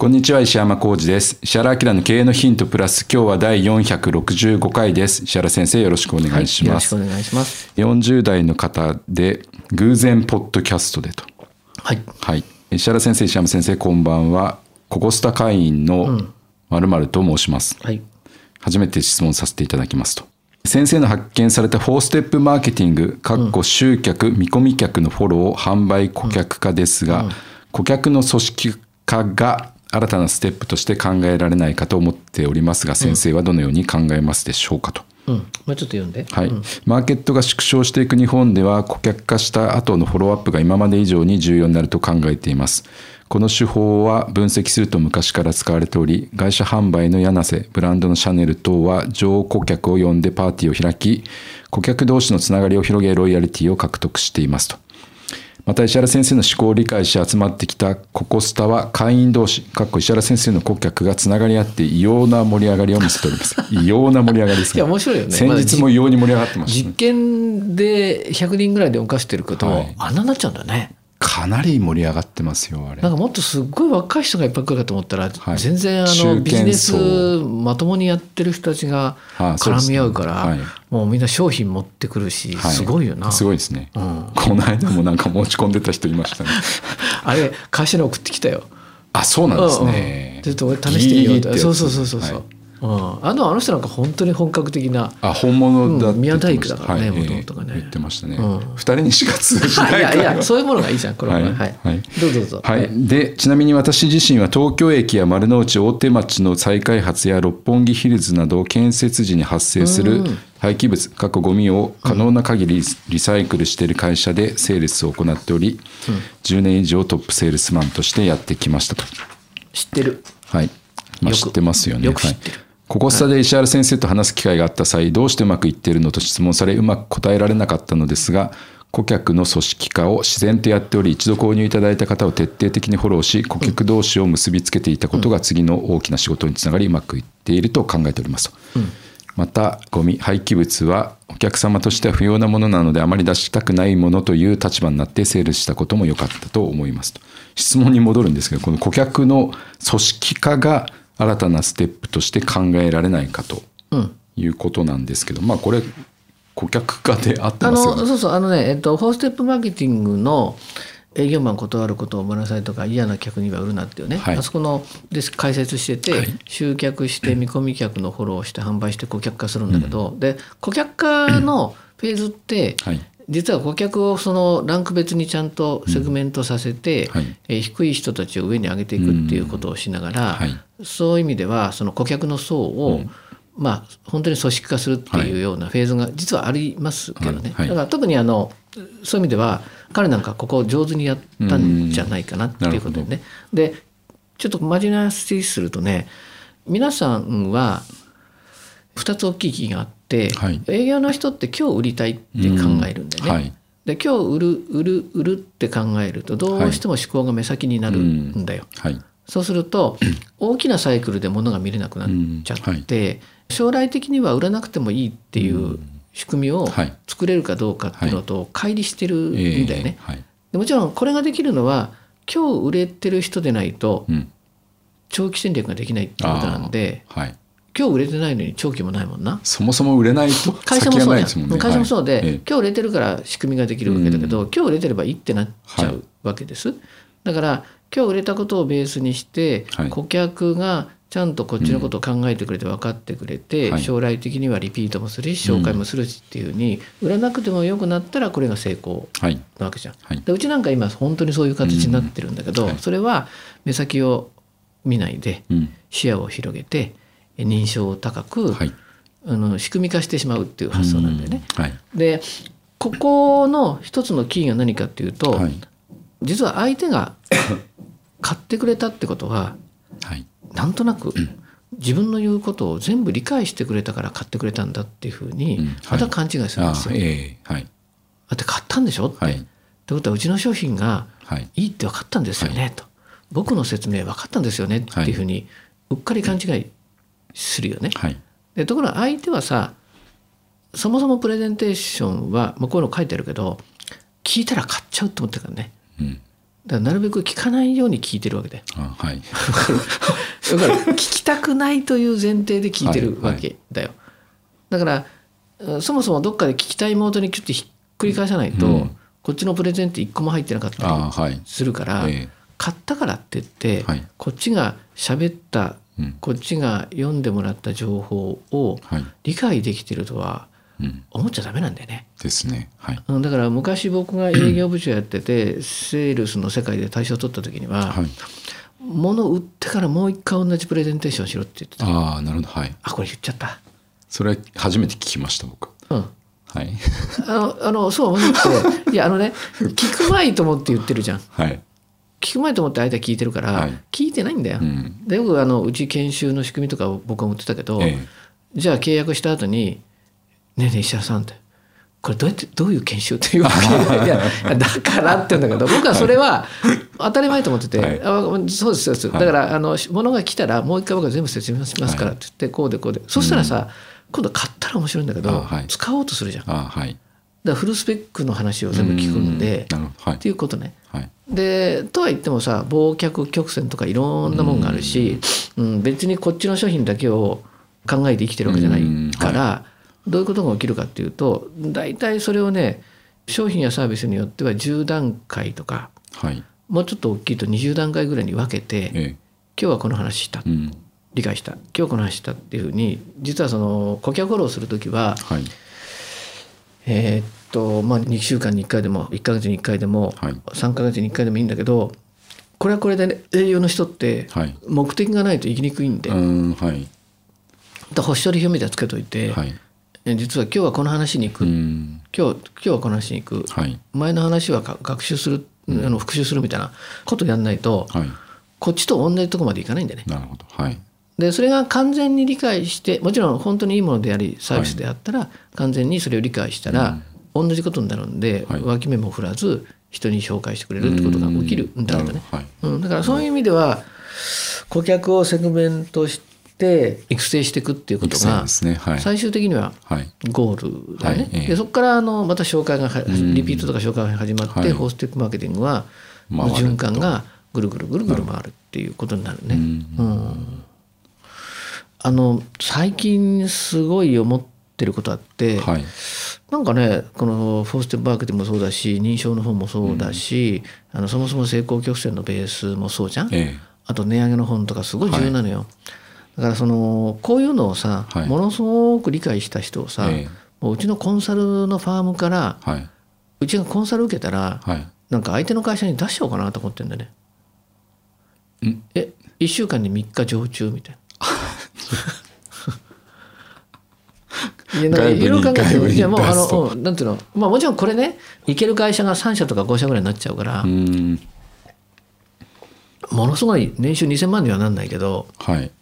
こんにちは石山浩二です。石原明の経営のヒントプラス今日は第465回です。石原先生よろしくお願いします、はい、よろしくお願いします。40代の方で偶然ポッドキャストでと。はい、はい、石原先生石山先生こんばんは。ココスタ会員のまるまると申します、はい、初めて質問させていただきますと。先生の発見された4ステップマーケティング、かっこ集客、見込み客のフォロー、販売、顧客化ですが、顧客の組織化が新たなステップとして考えられないかと思っておりますが、先生はどのように考えますでしょうかと。うん、もうちょっと読んで、はい、うん、マーケットが縮小していく日本では顧客化した後のフォローアップが今まで以上に重要になると考えています。この手法は分析すると昔から使われており会社販売の柳瀬ブランドのシャネル等は上顧客を呼んでパーティーを開き顧客同士のつながりを広げロイヤリティを獲得していますとまた石原先生の思考を理解し集まってきたココスタは会員同士、かっこ石原先生の顧客がつながり合って異様な盛り上がりを見せております。異様な盛り上がりです、ね、いや面白いよね。先日も異様に盛り上がってます、ね、実験で100人ぐらいで犯してることを、はい、あんなになっちゃうんだね。かなり盛り上がってますよあれ。なんかもっとすごい若い人がいっぱい来るかと思ったら、はい、全然あのビジネスまともにやってる人たちが絡み合うから、はい、もうみんな商品持ってくるし、はい、すごいよな。すごいですね、うん、この間もなんか持ち込んでた人いましたね。あれ会社に送ってきたよ。あそうなんですね、うん、ちょっと俺試してみようってそうそうそうそうそう、うん、あのあの人なんか本当に本格的なあ本物だうん、宮大工だからねもともとがね。言ってましたね。二、人にしか通じない いやいやそういうものがいいじゃんこれは、はい、はい、どうぞどうぞ。はい、でちなみに私自身は東京駅や丸の内大手町の再開発や六本木ヒルズなど建設時に発生する廃棄物過去ゴミを可能な限りリサイクルしている会社でセールスを行っており、うん、10年以上トップセールスマンとしてやってきましたと。知ってる。はい、まあ、知ってますよね。よく知ってる、はいここスタで石原先生と話す機会があった際、どうしてうまくいっているのと質問され、うまく答えられなかったのですが、顧客の組織化を自然とやっており、一度購入いただいた方を徹底的にフォローし、顧客同士を結びつけていたことが次の大きな仕事につながり、うまくいっていると考えておりますと。また、ゴミ、廃棄物はお客様としては不要なものなので、あまり出したくないものという立場になってセールしたことも良かったと思いますと。質問に戻るんですけど、この顧客の組織化が新たなステップとして考えられないかということなんですけど、うん、まあこれ顧客化であってますよね。そうそうあのね、えっと、フォーステップマーケティングの営業マン断ることを思いなさいとか嫌な客には売るなっていうね、はい、あそこので解説してて、はい、集客して見込み客のフォローして販売して顧客化するんだけど、うん、で顧客化のフェーズって、はい、実は顧客をそのランク別にちゃんとセグメントさせて、うん。はい、え低い人たちを上に上げていくっていうことをしながら、はい、そういう意味ではその顧客の層を、うん、まあ本当に組織化するっていうようなフェーズが実はありますけどね、だから特にあのそういう意味では彼なんかここ上手にやったんじゃないかなっていうことでね。でちょっと真面目な話するとね皆さんは2つ大きい気があって、はい、営業の人って今日売りたいって考えるんだよね。はい、で今日売る売る売るって考えるとどうしても思考が目先になるんだよ。はい、そうすると 大きなサイクルで物が見れなくなっちゃって、将来的には売らなくてもいいっていう仕組みを作れるかどうかっていうのと乖離してるんだよね。でもちろんこれができるのは今日売れてる人でないと長期戦略ができないってことなんで、はい、今日売れてないのに長期もないもんな。そもそも売れないと会社もそうですもんね。会社もそうで、はい、今日売れてるから仕組みができるわけだけど、うん、今日売れてればいいってなっちゃうわけです、はい、だから今日売れたことをベースにして、顧客がちゃんとこっちのことを考えてくれて分かってくれて、はい。将来的にはリピートもするし紹介もするしっていうふうに売らなくてもよくなったらこれが成功はい。なわけじゃん。はい。でうちなんか今本当にそういう形になってるんだけど、うんはい。それは目先を見ないでうん。視野を広げてえ認証を高く、はい。あの仕組み化してしまうっていう発想なんだよね。はい。でここの一つのキーが何かっていうと、はい。実は相手が 買ってくれたってことははい。なんとなく自分の言うことを全部理解してくれたから買ってくれたんだっていうふううん。にはい。また勘違いするんあですよ。ええはい。だって買ったんでしょ？って。はい。ってことはうちの商品がはい。いいって分かったんですよね、と。僕の説明分かったんですよねっていうふうにうっかり勘違いするよね。はい。でところが相手はさそもそもプレゼンテーションは、まあ、こういうの書いてあるけど聞いたら買っちゃうって思ってるからね。うん。だからなるべく聞かないように聞いてるわけであはい。だから聞きたくないという前提で聞いてるわけだよ、だからうんそもそもどっかで聞きたいモードにキュッてひっくり返さないと、うん。こっちのプレゼンって一個も入ってなかったりするから、ええ。買ったからって言って、はい。こっちが喋ったうんこっちが読んでもらった情報をはい。理解できてるとはうん。思っちゃダメなんだよね。ですね。はい。うんだから昔僕が営業部長やっててセールスの世界で大賞を取った時には、はい。物を売ってからもう一回同じプレゼンテーションしろって言ってた。ああなるほど。はい。あこれ言っちゃった。それは初めて聞きました僕。うん。はい。あのあのそう思って。いやあのね 聞くまいと思って言ってるじゃん。はい聞くまいと思って相手は聞いてるから、はい。聞いてないんだよ。うん。でよくあのうち研修の仕組みとかを僕は持ってたけど、えじゃあ契約した後に「ねえねえ石原さん」って「これどうやってどういう研修?」っていうわけ いやだからって言うんだけど僕はそれは当たり前と思ってて「はい。あそうですそうです」はい。だからあの物が来たらもう一回僕は全部説明しますからって言ってこうでこうで。そしたらさ、今度買ったら面白いんだけど、あはい。使おうとするじゃん。だフルスペックの話を全部聞くんではい。っていうことね。はい。でとは言ってもさ忘却曲線とかいろんなもんがあるし、うん、別にこっちの商品だけを考えて生きてるわけじゃないから、どういうことが起きるかっていうと大体それをね商品やサービスによっては10段階とかはい。もうちょっと大きいと20段階ぐらいに分けて、え今日はこの話したえうん。理解した今日はこの話したっていうふうに実はその顧客フォローする時ははいえーっとまあ2週間に1回でも1ヶ月に1回でもはい。3ヶ月に1回でもいいんだけどこれはこれで、ね、営業の人ってはい。目的がないと生きにくいんで、うんはい。だ星取り表みたいなのつけといて、はい。え実は今日はこの話に行く、うん。今日今日はこの話に行く、はい。前の話はか学習する、あの復習するみたいなことやんないと、はい。こっちと同じとこまでいかないんだよね。なるほど。はいでそれが完全に理解してもちろん本当にいいものでありサービスであったら、完全にそれを理解したら、同じことになるんで、はい。脇目も振らず人に紹介してくれるってことが起きるんだろうね。はい。うん、だからそういう意味では顧客をセグメントして育成していくっていうことが最終的にははい。ゴールだよね。でそこからあのまた紹介がリピートとか紹介が始まって、はい。フォーステップマーケティングは循環がぐるぐるぐるぐる回るっていうことになるね。うんあの最近すごい思ってることあって、はい。なんかねこのフォーステップマーケティングもそうだし認証の方もそうだし、あのそもそも成功曲線のベースもそうじゃん、えあと値上げの本とかすごい重要なのよ、だからそのこういうのをさ、はい。ものすごく理解した人をさ、ええ。もううちのコンサルのファームからえはい。うちがコンサル受けたら、はい。なんか相手の会社に出しちゃおうかなと思ってんだよね。ん？え1週間に3日常駐みたいな。いやいろいろ考えていやもうあのうんなんていうの？まあもちろんこれね行ける会社が3社とか5社ぐらいになっちゃうから、うん。ものすごい年収2,000万にはなんないけど、はい。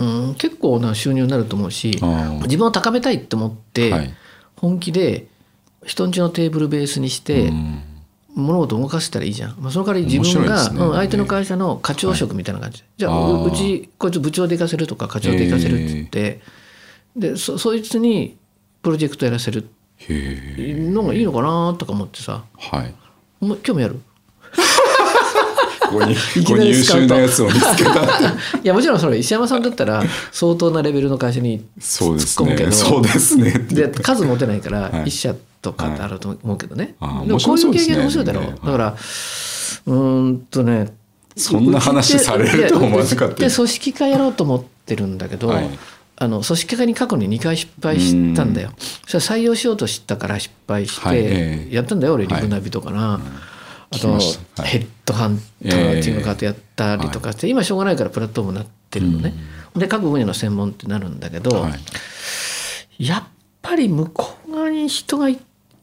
うん、結構な収入になると思うし自分を高めたいって思って、はい。本気で人んちのテーブルベースにして、うん物事を動かせたらいいじゃん、まあ、その代わり自分が、ね。うん相手の会社の課長職みたいな感じ。で、じゃあううちこいつ部長で行かせるとか課長で行かせるって言って、でそそいつにプロジェクトやらせるのがいいのかなとか思ってさ。はい。お前興味ある？ここにこに優秀なやつを見つけた。いやもちろんそれ石山さんだったら相当なレベルの会社にそうです突っ込むけど。ね。そうですねで数持てないからはい。1社とかってあると思うけどね、あーでもこういう経験面面白白いだろう、ねだからうーんとねそんな話されると思わなかったで組織化やろうと思ってるんだけど、はい、あの組織化に過去に2回失敗したんだよ。それ採用しようとしたから失敗して、やったんだよ俺リブナビとかな。あと、ヘッドハンターチームカートやったりとかして、今しょうがないからプラットフォームになってるのね。で各分野の専門ってなるんだけど、やっぱり向こう側に人が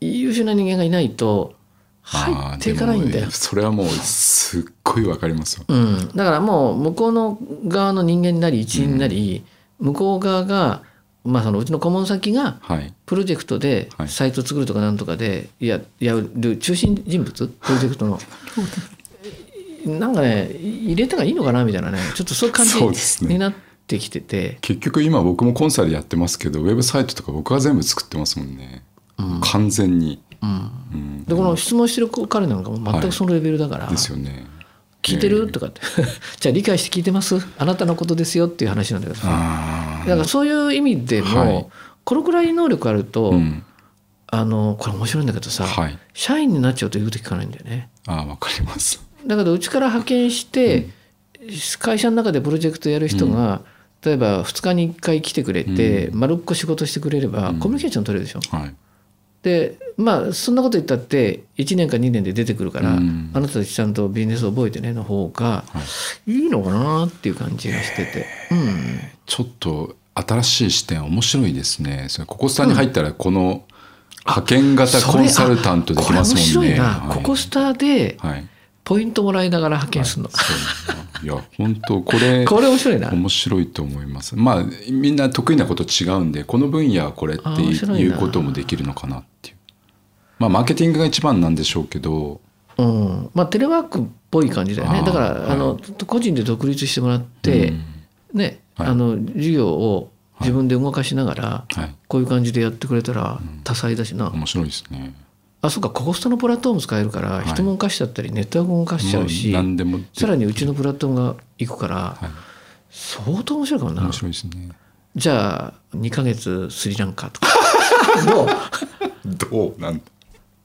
優秀な人間がいないと入っていかないんだよ。それはもうすっごいわかりますよ、うん。だからもう向こうの側の人間になり一員になり、うん、向こう側がまあ、そのうちの顧問先がプロジェクトでサイト作るとかなんとかでややる中心人物？プロジェクトの。なんかね入れたらいいのかなみたいなね。ちょっとそういう感じになってきてて、結局今僕もコンサルやってますけどウェブサイトとか僕は全部作ってますもんね、うん、完全に。うん。でこの質問してる彼なんかも全くそのレベルだから、はい、ですよね。聞いてる？とかって。じゃあ理解して聞いてます？あなたのことですよっていう話なんだけどさ。だからそういう意味でも、はい、このくらい能力あると、うん、あのこれ面白いんだけどさ、はい、社員になっちゃうと言うと聞かないんだよね。あわかります。だけどうちから派遣して、うん、会社の中でプロジェクトやる人が、うん、例えば2日に1回来てくれて、丸っこ仕事してくれれば、コミュニケーション取れるでしょ。はいでまあそんなこと言ったって1年か2年で出てくるから、うん、あなたたちちゃんとビジネスを覚えてねの方がい。いのかなっていう感じがしてて、うん、ちょっと新しい視点面白いですね。それココスタに入ったらこの派遣型コンサルタントできますもんね。はい、ココスタでポイントもらいながら派遣するの。はい。いや本当これ これ面白いな。面白いと思います。まあみんな得意なこと違うんでこの分野はこれっていうこともできるのかなまあマーケティングが一番なんでしょうけど。うん。まあテレワークっぽい感じだよね。だから、はい、あの個人で独立してもらって、うん、ね、はい、あの事業を自分で動かしながら、はい、こういう感じでやってくれたら多彩だしな、うん、面白いですね。あそうか。ココストのプラットフォーム使えるから、人も動かしちゃったりネットワークも動かしちゃうしさらにうちのプラットフォームが行くから、はい、相当面白いかもな。面白いですね。じゃあ2か月スリランカとか。どう？どう？なん？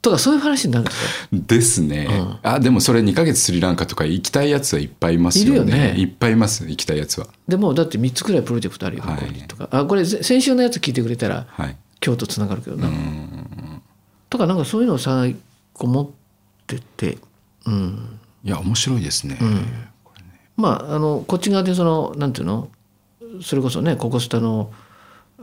とかそういう話になるんですよ。ですね。うん、あでもそれ2か月スリランカとか行きたいやつはいっぱいいますよね。いるよね。いっぱいいます行きたいやつは。でもだって3つくらいプロジェクトあるよ、はい、とかあこれ先週のやつ聞いてくれたら、はい、今日とつながるけどな。とかなんかそういうのをさこう持ってて、うん、いや面白いですね。うん、まああのこっち側でそのなんていうの？それこそねココスタの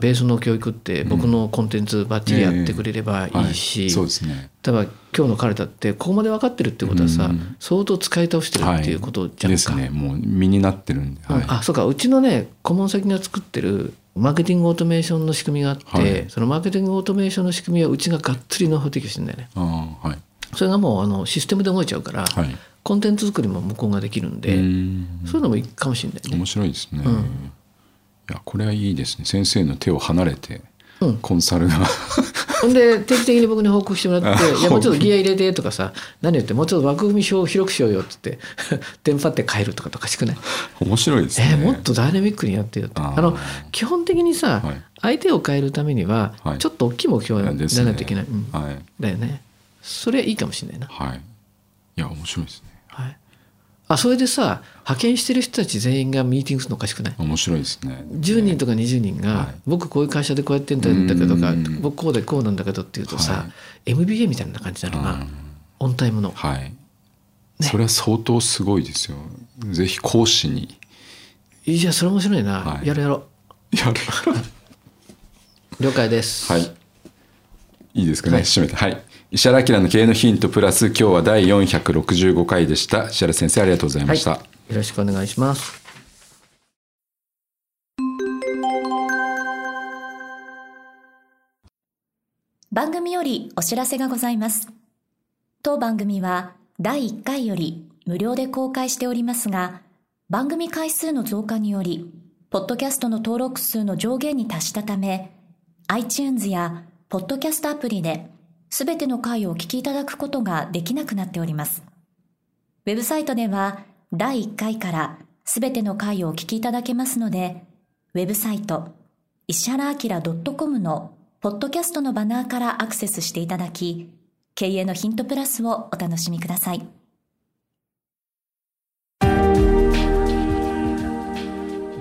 ベースの教育って僕のコンテンツばっちりやってくれればいいし、そうですね、例えば今日の彼だってここまで分かってるってことはさ、相当使い倒してるっていうことじゃんか、はい、ですね。もう身になってるんで、はい、あそうか。うちのね顧問先が作ってるマーケティングオートメーションの仕組みがあって、はい、そのマーケティングオートメーションの仕組みはうちががっつりノウハウ提供してるんだよね。あはい、それがもうあのシステムで動いちゃうから、はい、コンテンツ作りも向こうができるんでそういうのもいいかもしれないね。面白いですね。うん、いやこれはいいですね。先生の手を離れて、コンサルが。ほんで定期的に僕に報告してもらって「いやもうちょっとギア入れて」とかさ「何言ってもうちょっと枠組み表を広くしようよ」っつってテンパって変えるとかとかしくない？面白いですね、えー、もっとダイナミックにやってよって。あの基本的にさ、はい、相手を変えるためにはちょっと大きい目標にならないといけない、ね。うん。はい、だよね。それはいいかもしれないな。はい。いや面白いですね。はいあそれでさ派遣してる人たち全員がミーティングするのおかしくない？面白いですね。10人とか20人が、はい、僕こういう会社でこうやってんだけどか僕こうでこうなんだけどっていうとさ、はい、MBA みたいな感じになるな。オンタイムの。はい、ね、それは相当すごいですよ。ぜひ講師に。いやそれ面白いな、はい、やるやろう。やる了解です。はい。いいですかね、締めて。はい石原明の経営のヒントプラス今日は第465回でした。石原先生ありがとうございました、はい、よろしくお願いします。番組よりお知らせがございます。当番組は第1回より無料で公開しておりますが番組回数の増加によりポッドキャストの登録数の上限に達したため iTunes やポッドキャストアプリですべての回をお聞きいただくことができなくなっております。ウェブサイトでは、第1回からすべての回をお聞きいただけますので、ウェブサイト、石原明 .com のポッドキャストのバナーからアクセスしていただき、経営のヒントプラスをお楽しみください。今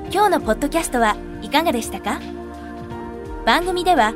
日のポッドキャストはいかがでしたか？番組では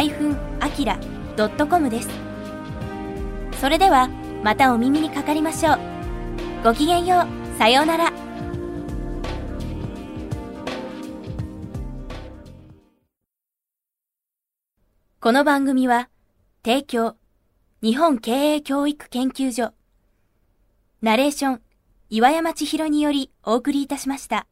石原 -akira.com です。それではまたお耳にかかりましょう。ごきげんよう。さようなら。この番組は、提供、日本経営教育研究所、ナレーション、岩山千尋によりお送りいたしました。